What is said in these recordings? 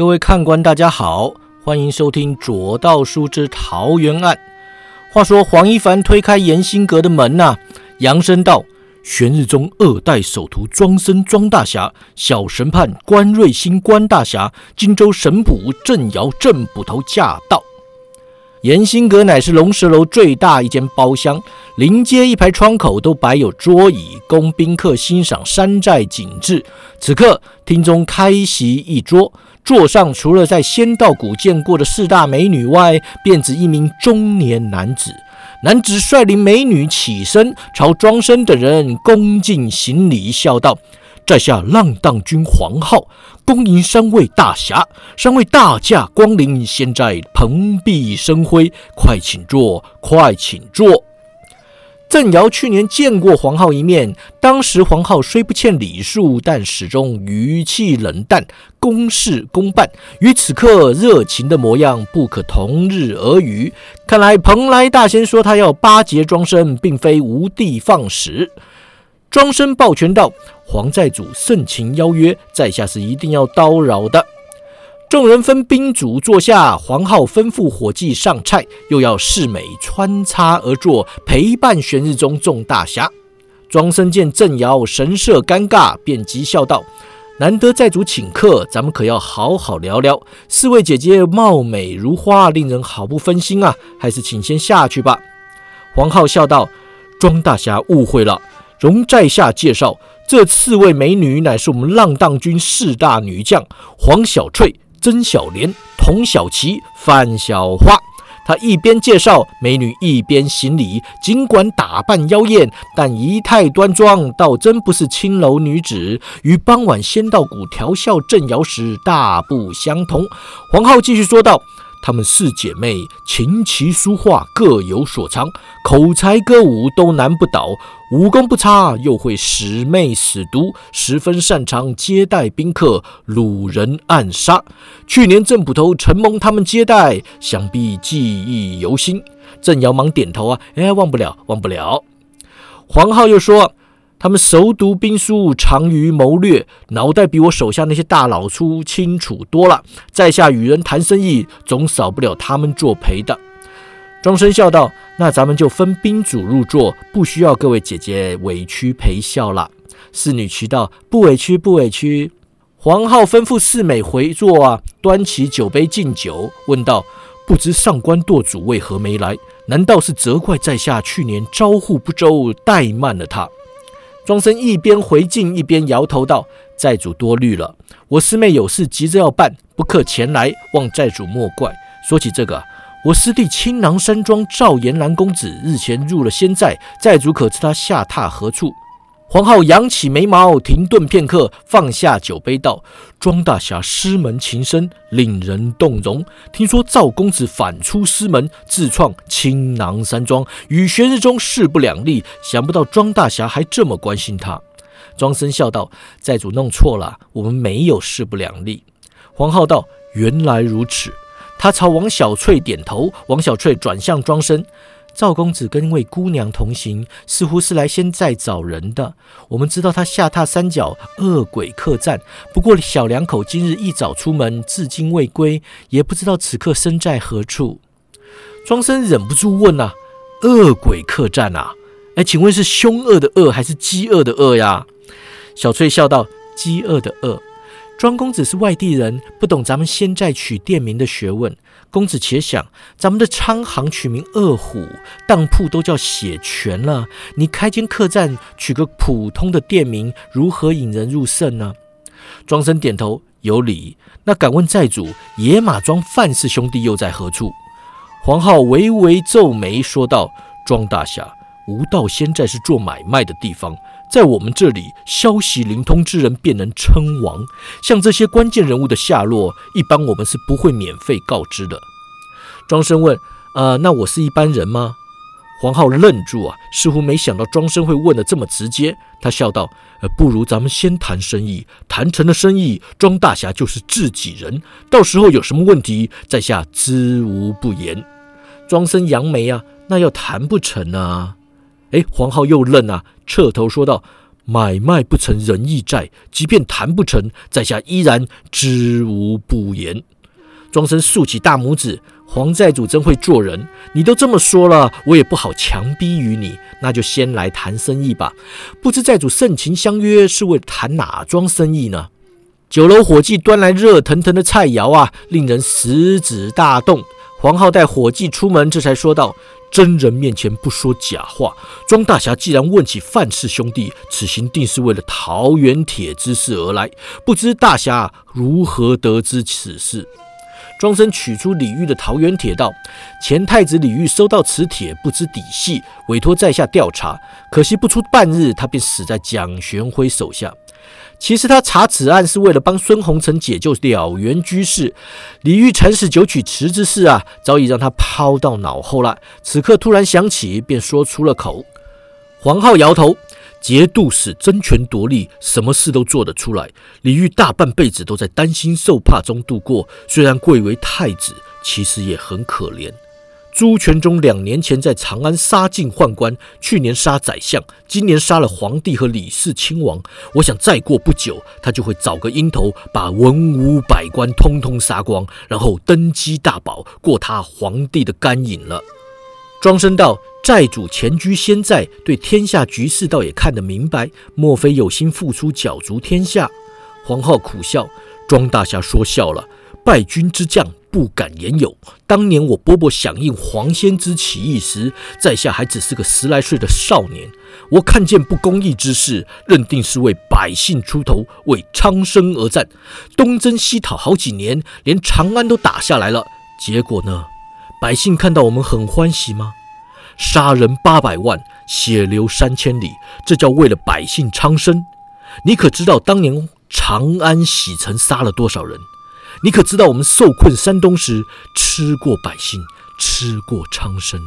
各位看官，大家好，欢迎收听《左道书之桃园案》。话说黄一凡推开严兴阁的门呐，扬声道：“玄日宗二代首徒庄生庄大侠，小神判关瑞兴关大侠，荆州神捕郑尧郑捕头驾到。”严兴阁乃是龙蛇楼最大一间包厢，临街一排窗口都摆有桌椅，供宾客欣赏山寨景致。此刻厅中开席一桌。座上除了在仙道谷见过的四大美女外，便只一名中年男子。男子率领美女起身，朝庄生等人恭敬行礼，笑道：“在下浪荡君黄浩，恭迎三位大侠，三位大驾光临，现在蓬荜生辉，快请坐，快请坐。”郑尧去年见过黄浩一面，当时黄浩虽不欠礼数，但始终语气冷淡，公事公办，与此刻热情的模样不可同日而语。看来蓬莱大仙说他要巴结庄生，并非无的放矢。庄生抱拳道：“黄寨主盛情邀约，在下是一定要叨扰的。”众人分宾主坐下，黄浩吩咐伙计上菜，又要侍美穿插而坐，陪伴玄日宗众大侠。庄生见郑瑶神色尴尬，便急笑道：“难得寨主请客，咱们可要好好聊聊。四位姐姐貌美如花，令人好不分心啊，还是请先下去吧。”黄浩笑道：“庄大侠误会了，容在下介绍，这四位美女乃是我们浪荡军四大女将，黄小翠。”曾小莲、童小琪、范小花，他一边介绍美女，一边行礼。尽管打扮妖艳，但仪态端庄，倒真不是青楼女子，与傍晚仙道谷调笑正瑶时大不相同。黄浩继续说道。她们四姐妹琴棋书画各有所长，口才歌舞都难不倒，武功不差，又会使媚使毒，十分擅长接待宾客、掳人暗杀。去年郑捕头承蒙他们接待，想必记忆犹新。郑瑶忙点头啊，哎，忘不了，忘不了。黄浩又说。他们熟读兵书，长于谋略，脑袋比我手下那些大老粗清楚多了。在下与人谈生意，总少不了他们作陪的。庄生笑道：“那咱们就分宾主入座，不需要各位姐姐委屈陪笑了。”侍女齐道：“不委屈，不委屈。”黄浩吩咐侍美回座啊，端起酒杯敬酒，问道：“不知上官舵主为何没来？难道是责怪在下去年招呼不周，怠慢了他？”庄生一边回敬，一边摇头道：“寨主多虑了，我师妹有事急着要办，不克前来，望寨主莫怪。说起这个，我师弟青囊山庄赵延兰公子日前入了仙寨，寨主可知他下榻何处？”黄浩扬起眉毛，停顿片刻，放下酒杯道：“庄大侠师门情深，令人动容。听说赵公子反出师门，自创青囊山庄，与玄日宗势不两立。想不到庄大侠还这么关心他。”庄生笑道：“寨主弄错了，我们没有势不两立。”黄浩道：“原来如此。”他朝王小翠点头，王小翠转向庄生。赵公子跟一位姑娘同行，似乎是来仙寨找人的。我们知道他下榻山脚恶鬼客栈，不过小两口今日一早出门，至今未归，也不知道此刻身在何处。庄生忍不住问啊：“恶鬼客栈啊？哎，请问是凶恶的恶，还是饥饿的饿呀？”小翠笑道：“饥饿的饿。”庄公子是外地人，不懂咱们现在取店名的学问。公子且想，咱们的昌行取名恶虎，当铺都叫血泉了，你开间客栈取个普通的店名，如何引人入胜呢？庄生点头，有理。那敢问寨主，野马庄范氏兄弟又在何处？黄浩微微皱眉说道：“庄大侠，无道仙寨是做买卖的地方。”在我们这里，消息灵通之人便能称王。像这些关键人物的下落，一般我们是不会免费告知的。庄生问：“呃，那我是一般人吗？”黄浩愣住啊，似乎没想到庄生会问的这么直接。他笑道：“呃，不如咱们先谈生意，谈成了生意，庄大侠就是自己人。到时候有什么问题，在下知无不言。”庄生扬眉啊，那要谈不成啊？哎，黄浩又愣啊，侧头说道：“买卖不成仁义债，即便谈不成，在下依然知无不言。庄生竖起大拇指，黄债主真会做人。你都这么说了，我也不好强逼于你，那就先来谈生意吧。不知债主盛情相约，是为谈哪桩生意呢？酒楼伙计端来热腾腾的菜肴啊，令人食指大动。黄浩带伙计出门，这才说道：“真人面前不说假话。庄大侠既然问起范氏兄弟，此行定是为了桃园铁之事而来。不知大侠如何得知此事？”庄生取出李煜的桃园铁道：“前太子李煜收到此帖，不知底细，委托在下调查。可惜不出半日，他便死在蒋玄辉手下。其实他查此案是为了帮孙洪成解救了缘居士。李煜惨死九曲池之事啊，早已让他抛到脑后了。此刻突然想起，便说出了口。”黄浩摇头。节度使争权夺利，什么事都做得出来。李煜大半辈子都在担心受怕中度过，虽然贵为太子，其实也很可怜。朱全忠两年前在长安杀尽宦官，去年杀宰相，今年杀了皇帝和李氏亲王。我想再过不久，他就会找个阴头，把文武百官通通杀光，然后登基大宝，过他皇帝的干瘾了。庄生道。债主前居先在，对天下局势倒也看得明白。莫非有心付出，角逐天下？黄浩苦笑：“庄大侠说笑了。败军之将不敢言有。当年我伯伯响应黄仙之起义时，在下还只是个十来岁的少年。我看见不公义之事，认定是为百姓出头，为苍生而战。东征西讨好几年，连长安都打下来了。结果呢？百姓看到我们很欢喜吗？”杀人八百万，血流三千里，这叫为了百姓苍生。你可知道当年长安洗城杀了多少人？你可知道我们受困山东时吃过百姓，吃过苍生？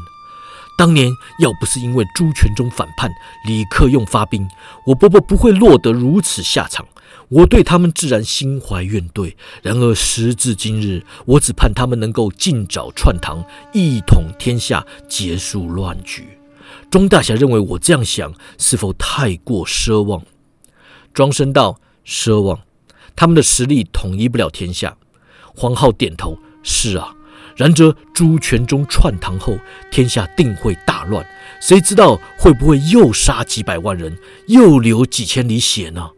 当年要不是因为朱全忠反叛，李克用发兵，我伯伯不会落得如此下场。我对他们自然心怀怨怼，然而时至今日，我只盼他们能够尽早篡唐，一统天下，结束乱局。庄大侠认为我这样想是否太过奢望？庄生道：奢望，他们的实力统一不了天下。黄浩点头：是啊。然则朱全忠篡唐后，天下定会大乱，谁知道会不会又杀几百万人，又流几千里血呢？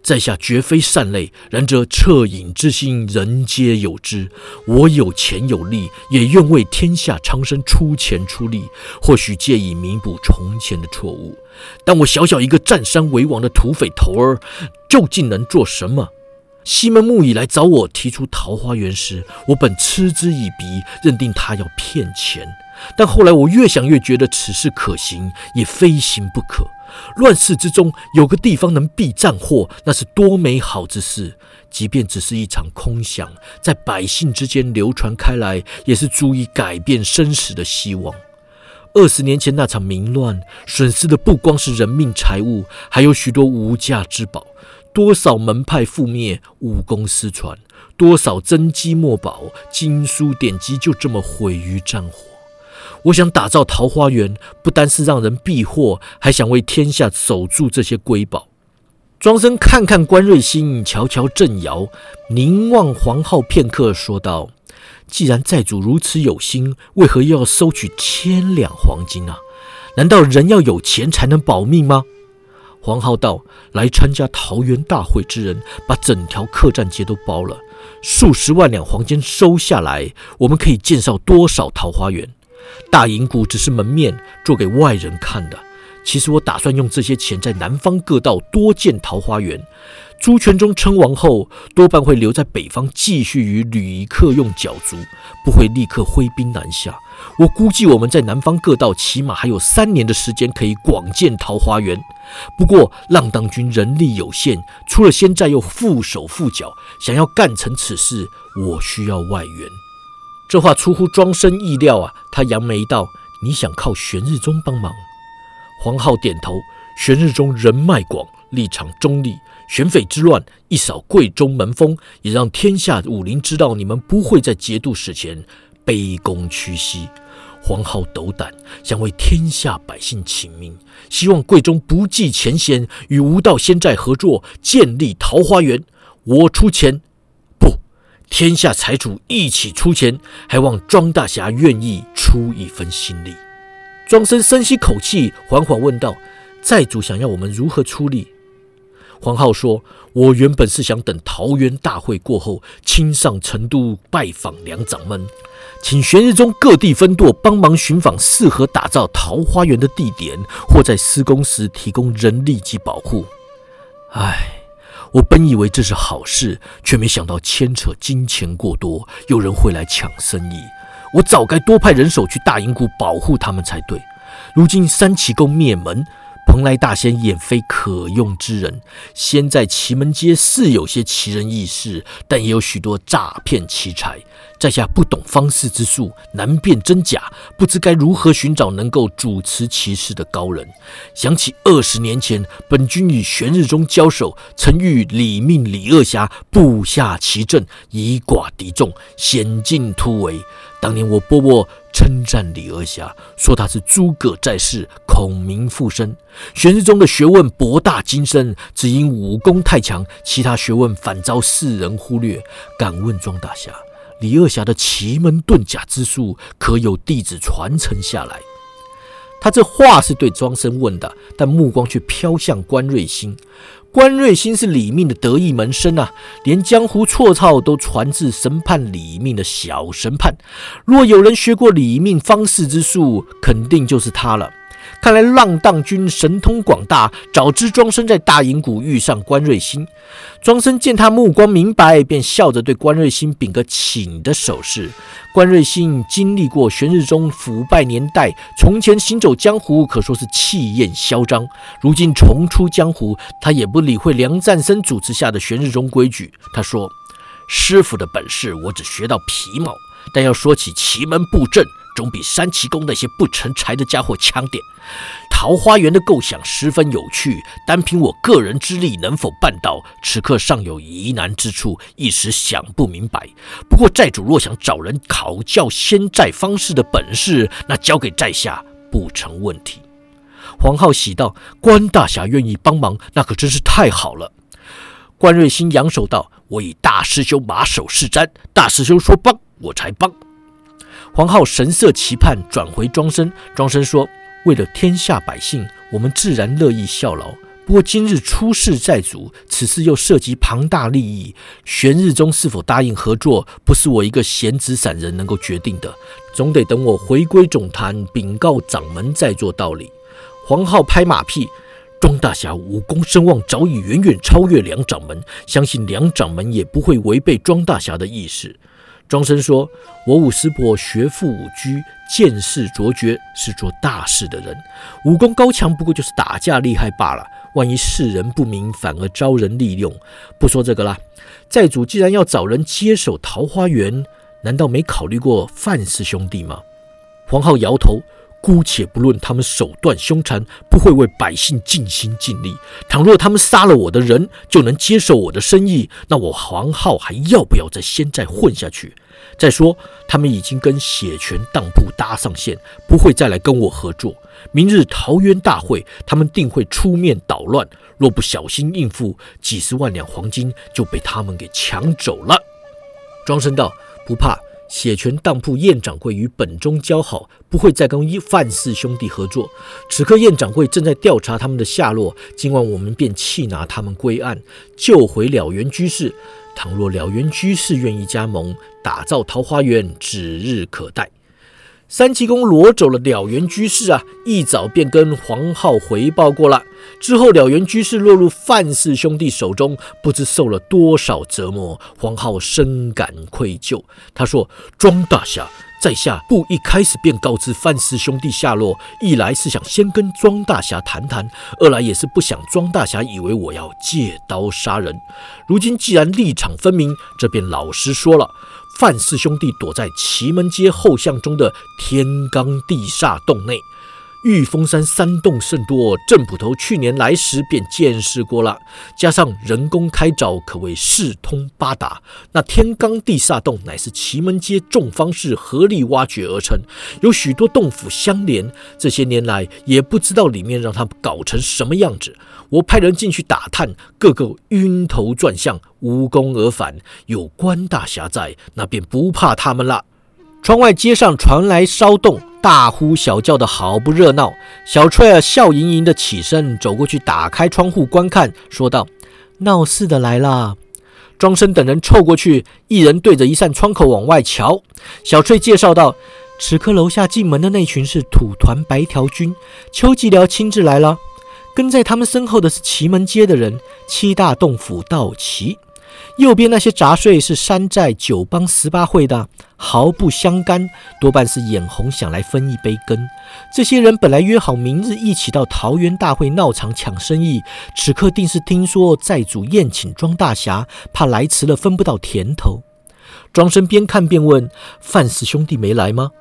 在下绝非善类，然则恻隐之心，人皆有之。我有钱有力，也愿为天下苍生出钱出力，或许借以弥补从前的错误。但我小小一个占山为王的土匪头儿，究竟能做什么？西门木以来找我提出桃花源时，我本嗤之以鼻，认定他要骗钱。但后来我越想越觉得此事可行，也非行不可。乱世之中，有个地方能避战祸，那是多美好之事！即便只是一场空想，在百姓之间流传开来，也是足以改变生死的希望。二十年前那场民乱，损失的不光是人命财物，还有许多无价之宝。多少门派覆灭，武功失传；多少真迹墨宝、经书典籍就这么毁于战火。我想打造桃花源，不单是让人避祸，还想为天下守住这些瑰宝。庄生看看关瑞兴，瞧瞧郑瑶，凝望黄浩片刻，说道：“既然债主如此有心，为何又要收取千两黄金啊？难道人要有钱才能保命吗？”黄浩道：“来参加桃园大会之人，把整条客栈街都包了，数十万两黄金收下来，我们可以建造多少桃花源？”大银谷只是门面，做给外人看的。其实我打算用这些钱在南方各道多建桃花源。朱全忠称王后，多半会留在北方继续与吕克用角逐，不会立刻挥兵南下。我估计我们在南方各道起码还有三年的时间可以广建桃花源。不过浪荡军人力有限，出了仙寨又缚手缚脚，想要干成此事，我需要外援。这话出乎庄生意料啊！他扬眉道：“你想靠玄日宗帮忙？”黄浩点头：“玄日宗人脉广，立场中立。玄匪之乱一扫贵中门风，也让天下武林知道你们不会在节度使前卑躬屈膝。”黄浩斗胆，想为天下百姓请命，希望贵中不计前嫌，与吴道仙寨合作，建立桃花源。我出钱，不，天下财主一起出钱，还望庄大侠愿意出一分心力。庄生深吸口气，缓缓问道：“寨主想要我们如何出力？”黄浩说：“我原本是想等桃园大会过后，亲上成都拜访梁掌门，请玄日宗各地分舵帮忙寻访适合打造桃花源的地点，或在施工时提供人力及保护。唉，我本以为这是好事，却没想到牵扯金钱过多，有人会来抢生意。我早该多派人手去大营谷保护他们才对。如今三奇宫灭门。”蓬莱大仙也非可用之人，先在奇门街是有些奇人异事，但也有许多诈骗奇才。在下不懂方士之术，难辨真假，不知该如何寻找能够主持奇事的高人。想起二十年前，本君与玄日宗交手，曾遇李命李二侠布下奇阵，以寡敌众，险境突围。当年我伯伯称赞李二侠，说他是诸葛在世，孔明附身。玄日宗的学问博大精深，只因武功太强，其他学问反遭世人忽略。敢问庄大侠，李二侠的奇门遁甲之术，可有弟子传承下来？他这话是对庄生问的，但目光却飘向关瑞星。关瑞星是李命的得意门生啊，连江湖绰号都传至神判李命的小神判。若有人学过李命方士之术，肯定就是他了。看来浪荡君神通广大，早知庄生在大营谷遇上关瑞星。庄生见他目光明白，便笑着对关瑞星比个请的手势。关瑞星经历过玄日宗腐败年代，从前行走江湖可说是气焰嚣张。如今重出江湖，他也不理会梁赞生主持下的玄日宗规矩。他说：“师傅的本事我只学到皮毛，但要说起奇门布阵。”总比三奇宫那些不成才的家伙强点。桃花源的构想十分有趣，单凭我个人之力能否办到，此刻尚有疑难之处，一时想不明白。不过寨主若想找人考教仙寨方式的本事，那交给在下不成问题。黄浩喜道：“关大侠愿意帮忙，那可真是太好了。”关瑞兴扬手道：“我以大师兄马首是瞻，大师兄说帮，我才帮。”黄浩神色期盼，转回庄生。庄生说：“为了天下百姓，我们自然乐意效劳。不过今日出事在主，此事又涉及庞大利益，玄日宗是否答应合作，不是我一个闲职散人能够决定的。总得等我回归总坛，禀告掌门再做道理。”黄浩拍马屁：“庄大侠武功声望早已远远超越梁掌门，相信梁掌门也不会违背庄大侠的意思。”庄生说：“我武师伯学富五居，见识卓绝，是做大事的人。武功高强，不过就是打架厉害罢了。万一世人不明，反而招人利用。不说这个啦，寨主既然要找人接手桃花源，难道没考虑过范氏兄弟吗？”黄浩摇头。姑且不论他们手段凶残，不会为百姓尽心尽力。倘若他们杀了我的人，就能接受我的生意，那我黄浩还要不要在仙寨混下去？再说，他们已经跟血泉当铺搭上线，不会再来跟我合作。明日桃园大会，他们定会出面捣乱。若不小心应付，几十万两黄金就被他们给抢走了。庄生道：“不怕。”血泉当铺燕掌柜与本忠交好，不会再跟范氏兄弟合作。此刻燕掌柜正在调查他们的下落，今晚我们便弃拿他们归案，救回了原居士。倘若了原居士愿意加盟，打造桃花源，指日可待。三七公挪走了了缘居士啊，一早便跟黄浩回报过了。之后了缘居士落入范氏兄弟手中，不知受了多少折磨，黄浩深感愧疚。他说：“庄大侠，在下不一开始便告知范氏兄弟下落，一来是想先跟庄大侠谈谈，二来也是不想庄大侠以为我要借刀杀人。如今既然立场分明，这便老实说了。”范氏兄弟躲在奇门街后巷中的天罡地煞洞内，玉峰山山洞甚多，郑捕头去年来时便见识过了。加上人工开凿，可谓四通八达。那天罡地煞洞乃是奇门街众方士合力挖掘而成，有许多洞府相连。这些年来也不知道里面让他们搞成什么样子。我派人进去打探，个个晕头转向，无功而返。有关大侠在，那便不怕他们了。窗外街上传来骚动。大呼小叫的好不热闹，小翠儿笑盈盈的起身走过去，打开窗户观看，说道：“闹事的来了。”庄生等人凑过去，一人对着一扇窗口往外瞧。小翠介绍道：“此刻楼下进门的那群是土团白条军，邱吉辽亲自来了。跟在他们身后的是奇门街的人，七大洞府到齐。”右边那些杂碎是山寨九帮十八会的，毫不相干，多半是眼红想来分一杯羹。这些人本来约好明日一起到桃园大会闹场抢生意，此刻定是听说寨主宴请庄大侠，怕来迟了分不到甜头。庄生边看边问：“范氏兄弟没来吗？”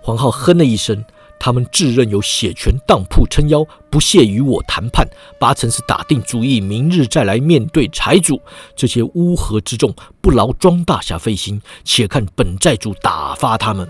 黄浩哼了一声。他们自认有血权当铺撑腰，不屑与我谈判，八成是打定主意，明日再来面对财主。这些乌合之众，不劳庄大侠费心，且看本寨主打发他们。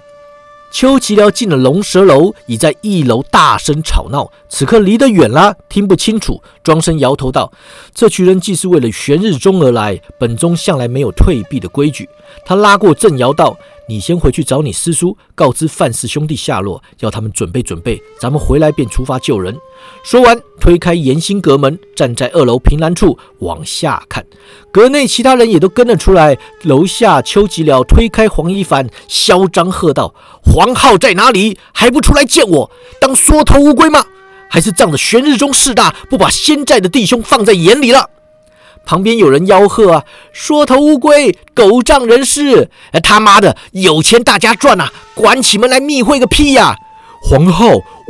邱吉辽进了龙蛇楼，已在一楼大声吵闹。此刻离得远了，听不清楚。庄生摇头道：“这群人既是为了玄日宗而来，本宗向来没有退避的规矩。”他拉过郑瑶道。你先回去找你师叔，告知范氏兄弟下落，要他们准备准备，咱们回来便出发救人。说完，推开严心阁门，站在二楼凭栏处往下看。阁内其他人也都跟了出来。楼下，邱吉了推开黄一凡，嚣张喝道：“黄浩在哪里？还不出来见我？当缩头乌龟吗？还是仗着玄日宗势大，不把仙寨的弟兄放在眼里了？”旁边有人吆喝啊！缩头乌龟，狗仗人势！哎他妈的，有钱大家赚呐，关起门来密会个屁呀！黄浩，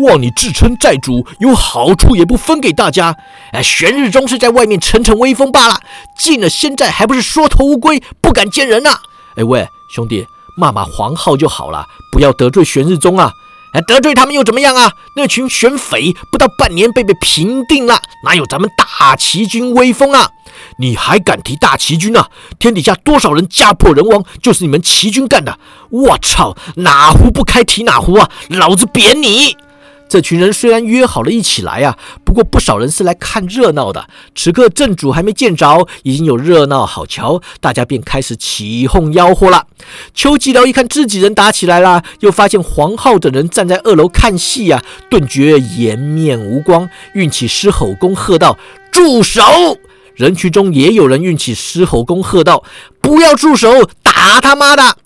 望你自称寨主，有好处也不分给大家。哎，玄日宗是在外面逞逞威风罢了，进了仙寨还不是缩头乌龟，不敢见人呐！哎喂，兄弟，骂骂黄浩就好了，不要得罪玄日宗啊！得罪他们又怎么样啊？那群玄匪不到半年被被平定了，哪有咱们大齐军威风啊？你还敢提大齐军啊？天底下多少人家破人亡，就是你们齐军干的！我操，哪壶不开提哪壶啊！老子扁你！这群人虽然约好了一起来啊，不过不少人是来看热闹的。此刻正主还没见着，已经有热闹好瞧，大家便开始起哄吆喝了。邱吉辽一看自己人打起来了，又发现黄浩等人站在二楼看戏啊，顿觉颜面无光，运起狮吼功喝道：“住手！”人群中也有人运起狮吼功喝道：“不要住手，打他妈的！”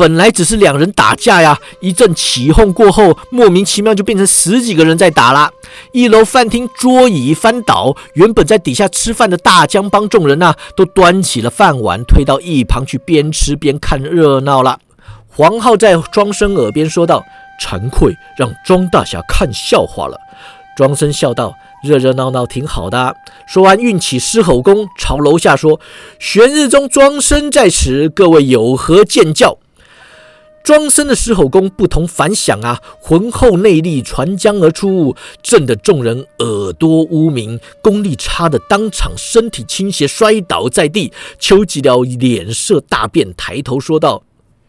本来只是两人打架呀，一阵起哄过后，莫名其妙就变成十几个人在打了。一楼饭厅桌椅翻倒，原本在底下吃饭的大江帮众人呐，都端起了饭碗推到一旁去，边吃边看热闹了。黄浩在庄生耳边说道：“惭愧，让庄大侠看笑话了。”庄生笑道：“热热闹闹挺好的。”说完，运起狮吼功，朝楼下说：“玄日宗庄生在此，各位有何见教？”庄生的狮吼功不同凡响啊，浑厚内力传江而出，震得众人耳朵乌鸣，功力差的当场身体倾斜摔倒在地。邱吉辽脸色大变，抬头说道：“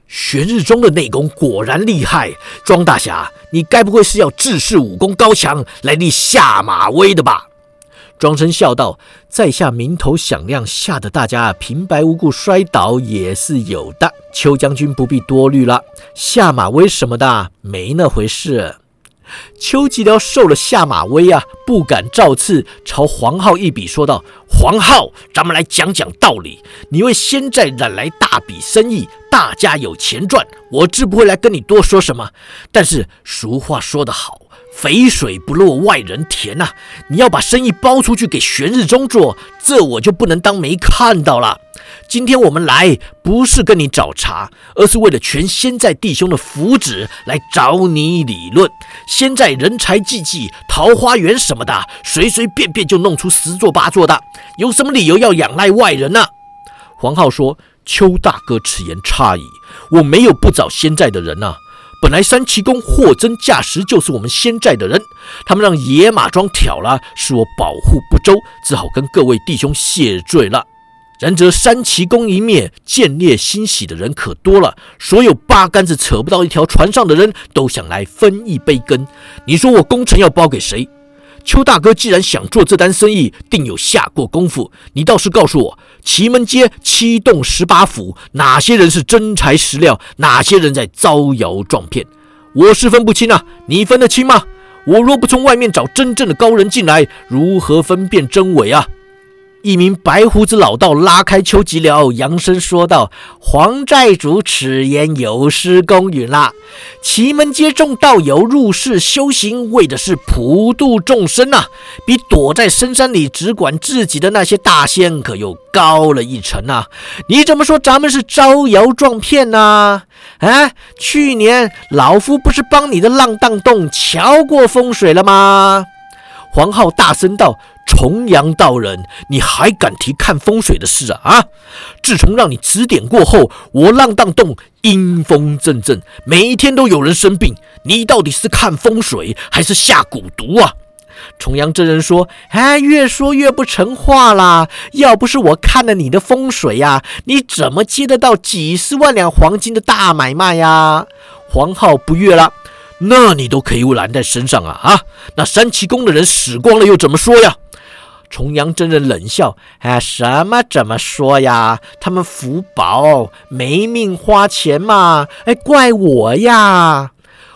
玄日宗的内功果然厉害，庄大侠，你该不会是要自恃武功高强来立下马威的吧？”庄生笑道：“在下名头响亮，吓得大家平白无故摔倒也是有的。邱将军不必多虑了，下马威什么的没那回事。”邱吉辽受了下马威啊，不敢造次，朝黄浩一笔说道：“黄浩，咱们来讲讲道理。你为仙寨揽来大笔生意，大家有钱赚，我自不会来跟你多说什么。但是俗话说得好。”肥水不落外人田呐！你要把生意包出去给玄日宗做，这我就不能当没看到了。今天我们来不是跟你找茬，而是为了全仙寨弟兄的福祉来找你理论。仙寨人才济济，桃花源什么的，随随便便就弄出十座八座的，有什么理由要仰赖外人呢？黄浩说：“邱大哥此言差矣，我没有不找仙寨的人呐。”本来三奇公货真价实就是我们仙寨的人，他们让野马庄挑了，是我保护不周，只好跟各位弟兄谢罪了。然则三奇公一灭，见猎欣喜的人可多了，所有八竿子扯不到一条船上的人都想来分一杯羹。你说我功臣要包给谁？邱大哥既然想做这单生意，定有下过功夫。你倒是告诉我，奇门街七栋十八府，哪些人是真材实料，哪些人在招摇撞骗？我是分不清啊，你分得清吗？我若不从外面找真正的高人进来，如何分辨真伪啊？一名白胡子老道拉开邱吉辽，扬声说道：“黄寨主此言有失公允啦！奇门街众道友入世修行，为的是普度众生呐，比躲在深山里只管自己的那些大仙可又高了一层呐！你怎么说咱们是招摇撞骗呢？啊，去年老夫不是帮你的浪荡洞瞧过风水了吗？”黄浩大声道。重阳道人，你还敢提看风水的事啊？啊！自从让你指点过后，我浪荡洞阴风阵阵，每一天都有人生病。你到底是看风水还是下蛊毒啊？重阳真人说：“哎，越说越不成话啦！要不是我看了你的风水呀，你怎么接得到几十万两黄金的大买卖呀？”黄浩不悦了：“那你都可以揽在身上啊！啊，那三奇宫的人死光了又怎么说呀？”重阳真人冷笑：“哎，什么怎么说呀？他们福薄，没命花钱嘛！哎，怪我呀！”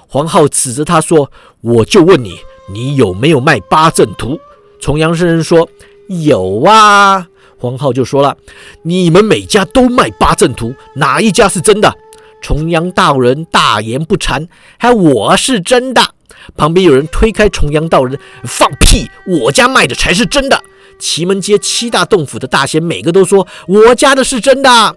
黄浩指着他说：“我就问你，你有没有卖八阵图？”重阳真人说：“有啊。”黄浩就说了：“你们每家都卖八阵图，哪一家是真的？”重阳道人大言不惭：“还我是真的。”旁边有人推开重阳道人，放屁！我家卖的才是真的。奇门街七大洞府的大仙，每个都说我家的是真的。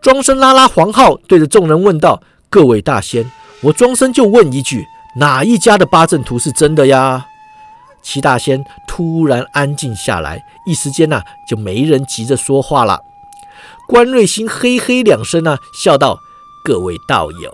庄生拉拉黄浩对着众人问道：“各位大仙，我庄生就问一句，哪一家的八阵图是真的呀？”七大仙突然安静下来，一时间呐，就没人急着说话了。关瑞兴嘿嘿两声呢，笑道：“各位道友。”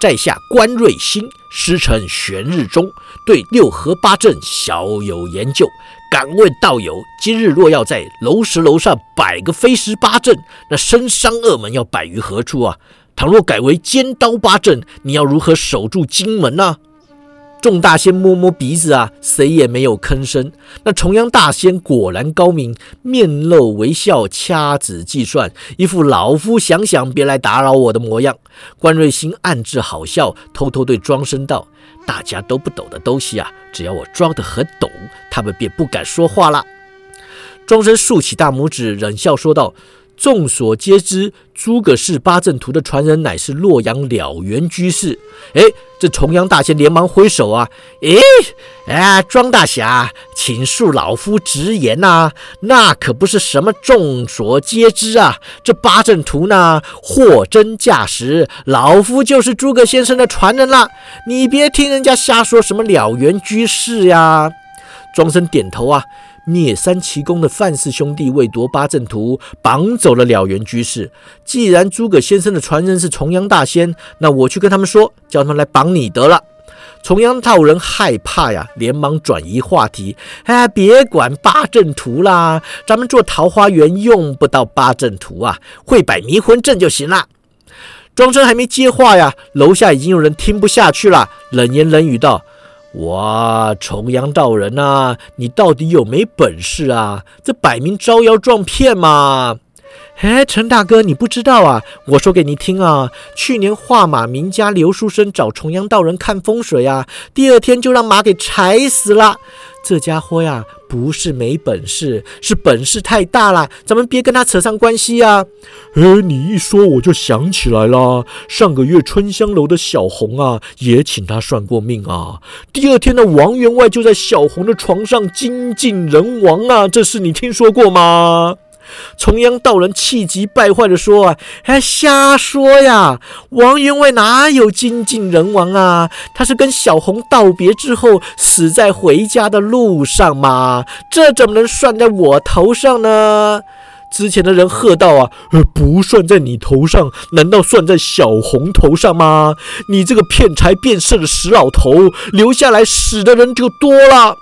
在下关瑞兴，师承玄日宗，对六合八阵小有研究。敢问道友，今日若要在楼石楼上摆个飞石八阵，那深山恶门要摆于何处啊？倘若改为尖刀八阵，你要如何守住金门呢？众大仙摸摸鼻子啊，谁也没有吭声。那重阳大仙果然高明，面露微笑，掐指计算，一副老夫想想，别来打扰我的模样。关瑞兴暗自好笑，偷偷对庄生道：“大家都不懂的东西啊，只要我装得很懂，他们便不敢说话了。”庄生竖起大拇指，冷笑说道。众所皆知，诸葛氏八阵图的传人乃是洛阳了缘居士。哎，这重阳大仙连忙挥手啊！哎，哎，庄大侠，请恕老夫直言呐，那可不是什么众所皆知啊。这八阵图呢，货真价实，老夫就是诸葛先生的传人了。你别听人家瞎说什么了缘居士呀。庄生点头啊。灭三奇功的范氏兄弟为夺八阵图，绑走了了缘居士。既然诸葛先生的传人是重阳大仙，那我去跟他们说，叫他们来绑你得了。重阳道人害怕呀，连忙转移话题：“哎，别管八阵图啦，咱们做桃花源用不到八阵图啊，会摆迷魂阵就行了。”庄生还没接话呀，楼下已经有人听不下去了，冷言冷语道。哇，重阳道人呐，你到底有没本事啊？这摆明招摇撞骗嘛！哎，陈大哥，你不知道啊？我说给你听啊，去年画马名家刘书生找重阳道人看风水啊，第二天就让马给踩死了。这家伙呀，不是没本事，是本事太大了。咱们别跟他扯上关系呀。哎，你一说我就想起来了，上个月春香楼的小红啊，也请他算过命啊。第二天的王员外就在小红的床上精尽人亡啊，这事你听说过吗？重阳道人气急败坏地说：“啊，还瞎说呀！王员外哪有精尽人亡啊？他是跟小红道别之后死在回家的路上嘛，这怎么能算在我头上呢？”之前的人喝道：“啊，不算在你头上，难道算在小红头上吗？你这个骗财骗色的死老头，留下来死的人就多了。”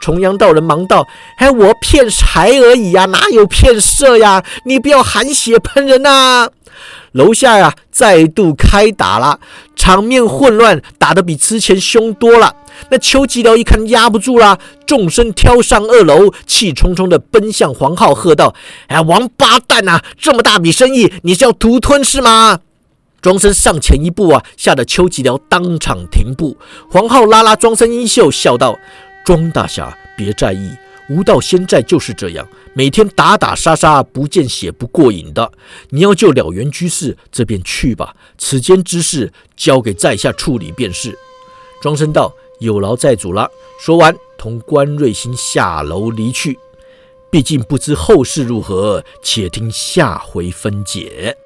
重阳道人忙道：“哎，我骗财而已呀，哪有骗色呀？你不要含血喷人呐！”楼下呀，再度开打了，场面混乱，打得比之前凶多了。那邱吉辽一看压不住了，纵身跳上二楼，气冲冲地奔向黄浩，喝道：“哎，王八蛋呐！这么大笔生意，你是要独吞是吗？”庄生上前一步啊，吓得邱吉辽当场停步。黄浩拉拉庄生衣袖，笑道：“庄大侠，别在意。”无道仙寨就是这样，每天打打杀杀，不见血不过瘾的。你要救了缘居士，这便去吧。此间之事，交给在下处理便是。庄生道：“有劳寨主了。”说完，同关瑞星下楼离去。毕竟不知后事如何，且听下回分解。